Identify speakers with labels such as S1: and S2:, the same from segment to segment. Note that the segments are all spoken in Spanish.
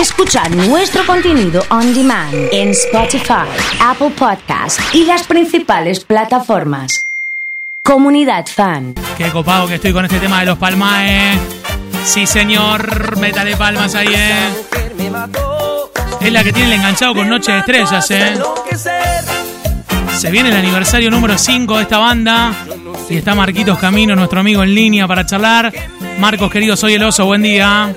S1: Escucha nuestro contenido on demand en Spotify, Apple Podcast y las principales plataformas. Comunidad Fan.
S2: Qué copado que estoy con este tema de los palmaes. Sí, señor. Métale palmas ahí, eh. Es la que tiene el enganchado con Noche de Estrellas, eh. Se viene el aniversario número 5 de esta banda. Y está Marquitos Camino, nuestro amigo en línea para charlar. Marcos, querido, soy el oso, buen día.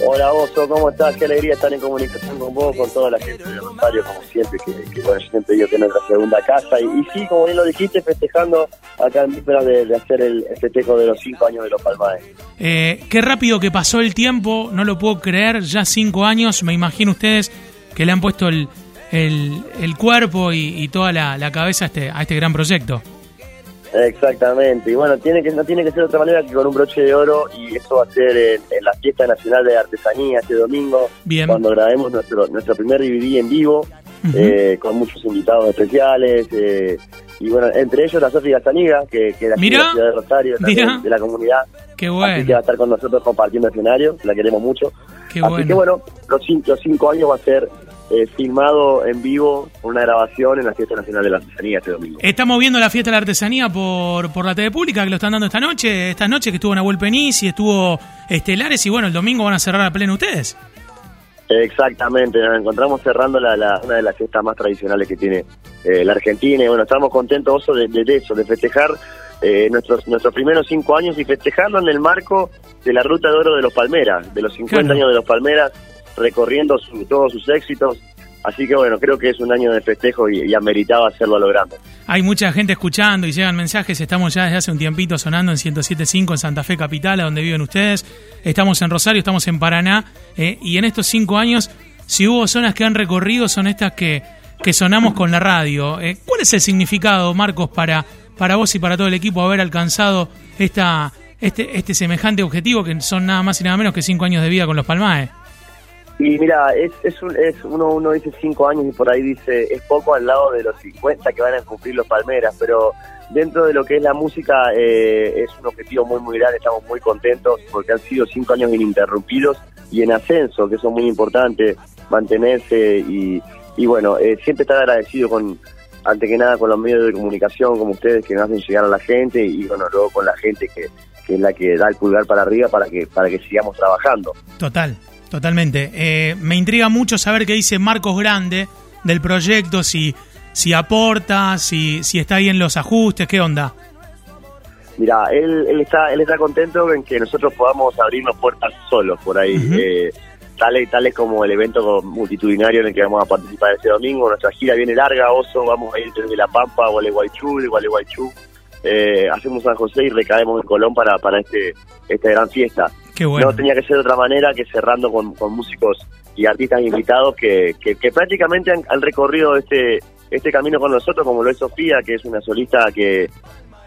S3: Hola Oso, ¿cómo estás? Qué alegría estar en comunicación con vos, con toda la gente de Rosario, como siempre, que, que bueno, yo siempre digo que es nuestra segunda casa. Y, sí, como bien lo dijiste, festejando acá en vísperas de, hacer el, festejo de los cinco años de los Palmares.
S2: Eh, qué rápido que pasó el tiempo, no lo puedo creer, ya cinco años, me imagino ustedes que le han puesto el, el, el cuerpo y, toda la, la cabeza a este, a este gran proyecto.
S3: Exactamente, y bueno, tiene que no tiene que ser de otra manera que con un broche de oro y eso va a ser en, en la fiesta nacional de artesanía este domingo,
S2: Bien.
S3: cuando grabemos nuestro nuestro primer DVD en vivo, eh, con muchos invitados especiales, eh, y bueno, entre ellos la Sofía Gastaniga, que, que es la
S2: Mira,
S3: ciudad de Rosario, también de la comunidad,
S2: Qué
S3: así que va
S2: bueno,
S3: a estar con nosotros compartiendo escenario, la queremos mucho.
S2: qué
S3: Así
S2: bueno.
S3: que bueno, los cinco, los cinco años va a ser eh, filmado en vivo, una grabación en la Fiesta Nacional de la Artesanía este domingo.
S2: Estamos viendo la fiesta de la artesanía por, por la TV Pública, que lo están dando esta noche, esta noche que estuvo Nahuel Penís y estuvo Estelares, y bueno, el domingo van a cerrar a pleno ustedes.
S3: Exactamente, nos encontramos cerrando la, la- una de las fiestas más tradicionales que tiene eh, la Argentina y bueno, estamos contentos Oso, de, de eso, de festejar eh, nuestros nuestros primeros cinco años y festejarlo en el marco de la Ruta de Oro de los Palmeras, de los 50
S2: Claro.
S3: años de los Palmeras, recorriendo todos sus éxitos. Así que bueno, creo que es un año de festejo y, y ameritaba hacerlo a lo grande.
S2: Hay mucha gente escuchando y llegan mensajes. Estamos ya desde hace un tiempito sonando en 107.5 en Santa Fe Capital, a donde viven ustedes. Estamos en Rosario, estamos en Paraná. eh, y en estos cinco años, si hubo zonas que han recorrido, son estas que, que sonamos con la radio. Eh, ¿Cuál es el significado, Marcos, para, para vos y para todo el equipo haber alcanzado esta, este, este semejante objetivo, que son nada más y nada menos que cinco años de vida con los Palmaes?
S3: Y mira, es, es, un- es uno, uno dice cinco años y por ahí dice es poco al lado de los 50 que van a cumplir los Palmeras, pero dentro de lo que es la música eh, es un objetivo muy muy grande, estamos muy contentos porque han sido cinco años ininterrumpidos y en ascenso, que eso es muy importante, mantenerse y, y bueno, eh, siempre estar agradecido con, ante que nada con los medios de comunicación como ustedes que nos hacen llegar a la gente y bueno, luego con la gente que, que es la que da el pulgar para arriba para que, para que sigamos trabajando.
S2: Total, totalmente. Eh, me intriga mucho saber qué dice Marcos Grande del proyecto, si, si aporta, si, si está ahí en los ajustes, qué onda.
S3: Mira, él, él está él está contento en que nosotros podamos abrirnos puertas solos por ahí.
S2: Ujú.
S3: eh, tales, tales como el evento multitudinario en el que vamos a participar este domingo. Nuestra gira viene larga, Oso, vamos a ir desde La Pampa Gualeguaychú, de Gualeguaychú. Eh, hacemos San José y recaemos en Colón para, para este esta gran fiesta.
S2: Qué bueno.
S3: No tenía que ser de otra manera que cerrando con, con músicos y artistas invitados que, que, que prácticamente han, han recorrido este este camino con nosotros, como lo es Sofía, que es una solista que,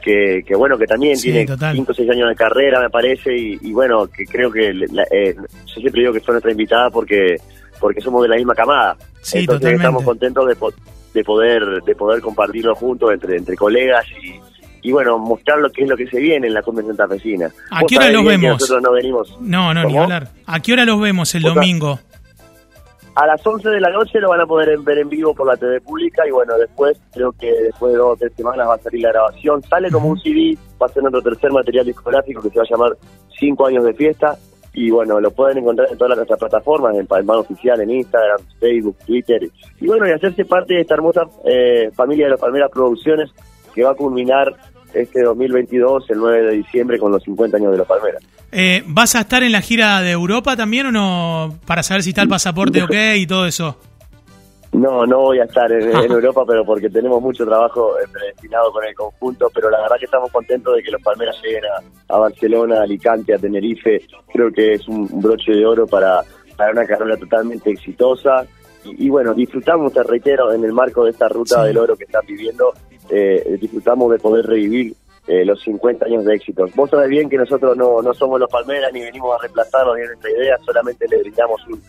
S3: que, que bueno, que también
S2: Sí,
S3: tiene
S2: total.
S3: 5 o 6 años de carrera, me parece, y, y bueno, que creo que la- eh, yo siempre digo que fue nuestra invitada porque porque somos de la misma camada.
S2: Sí,
S3: Entonces
S2: totalmente.
S3: estamos contentos de, de poder de poder compartirlo juntos entre entre colegas y, y bueno, mostrar lo que es lo que se viene en la cumbia santafesina.
S2: ¿A qué hora los vemos?
S3: Nosotros no venimos
S2: No, no, ni
S3: ¿Cómo?
S2: hablar. ¿A qué hora los vemos el domingo?
S3: A las 11 de la noche lo van a poder ver en vivo por la TV pública y bueno, después, creo que después de dos o tres semanas va a salir la grabación. Sale como un CD, va a ser nuestro tercer material discográfico que se va a llamar Cinco años de fiesta y bueno, lo pueden encontrar en todas nuestras plataformas, en Palmar Oficial, en Instagram, Facebook, Twitter y bueno, y hacerse parte de esta hermosa eh, familia de las Palmeras Producciones que va a culminar este 2022, el 9 de diciembre, con los 50 años de los Palmeras.
S2: Eh, ¿Vas a estar en la gira de Europa también o no? Para saber si está el pasaporte ok y todo eso.
S3: No, no voy a estar en, en Europa, pero porque tenemos mucho trabajo eh, predestinado con el conjunto, pero la verdad que estamos contentos de que los Palmeras lleguen a, a Barcelona, a Alicante, a Tenerife. Creo que es un, un broche de oro para, para una carrera totalmente exitosa. Y, y bueno, disfrutamos, te reitero, en el marco de esta ruta
S2: Sí.
S3: del oro que están viviendo, eh, disfrutamos de poder revivir eh, los 50 años de éxitos. Vos sabés bien que nosotros no, no somos los Palmeras ni venimos a reemplazarlos ni en nuestra idea, solamente le brindamos un,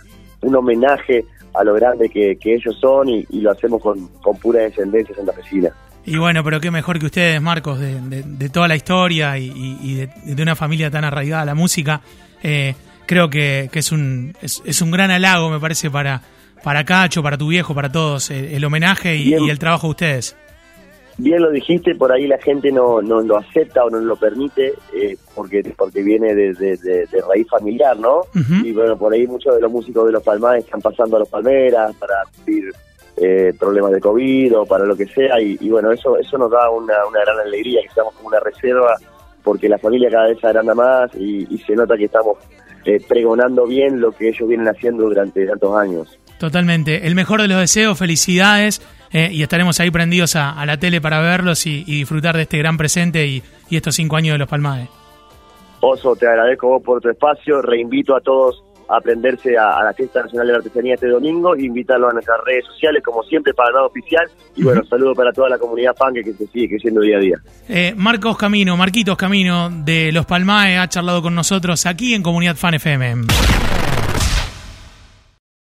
S3: un homenaje a lo grande que, que ellos son y, y lo hacemos con, con pura descendencia santafesina.
S2: Y bueno, pero qué mejor que ustedes, Marcos, de, de- de toda la historia y, y- y de, de una familia tan arraigada a la música. Eh, creo que, que es, un, es, es, un gran halago, me parece, para, para Cacho, para tu viejo, para todos, eh, el, homenaje y, el trabajo de ustedes.
S3: Bien lo dijiste, por ahí la gente no, no lo acepta o no lo permite eh, porque porque viene de, de, raíz familiar, ¿no? Y bueno, por ahí muchos de los músicos de los Palmares están pasando a los Palmeras para cumplir eh, problemas de COVID o para lo que sea y, bueno, eso eso nos da una, una gran alegría, que estamos como una reserva porque la familia cada vez se agranda más y, se nota que estamos eh, pregonando bien lo que ellos vienen haciendo durante tantos años.
S2: Totalmente. El mejor de los deseos, felicidades. Eh, y estaremos ahí prendidos a, la tele para verlos y, disfrutar de este gran presente y, estos cinco años de los Palmares.
S3: Oso, te agradezco vos por tu espacio. Reinvito a todos a aprenderse a, la Fiesta Nacional de la Artesanía este domingo invitarlos a nuestras redes sociales, como siempre, para el lado oficial. Y bueno, saludo para toda la comunidad fan que, se sigue creciendo día a día.
S2: Eh, Marcos Camino, Marquitos Camino de Los Palmaes ha charlado con nosotros aquí en Comunidad Fan FM.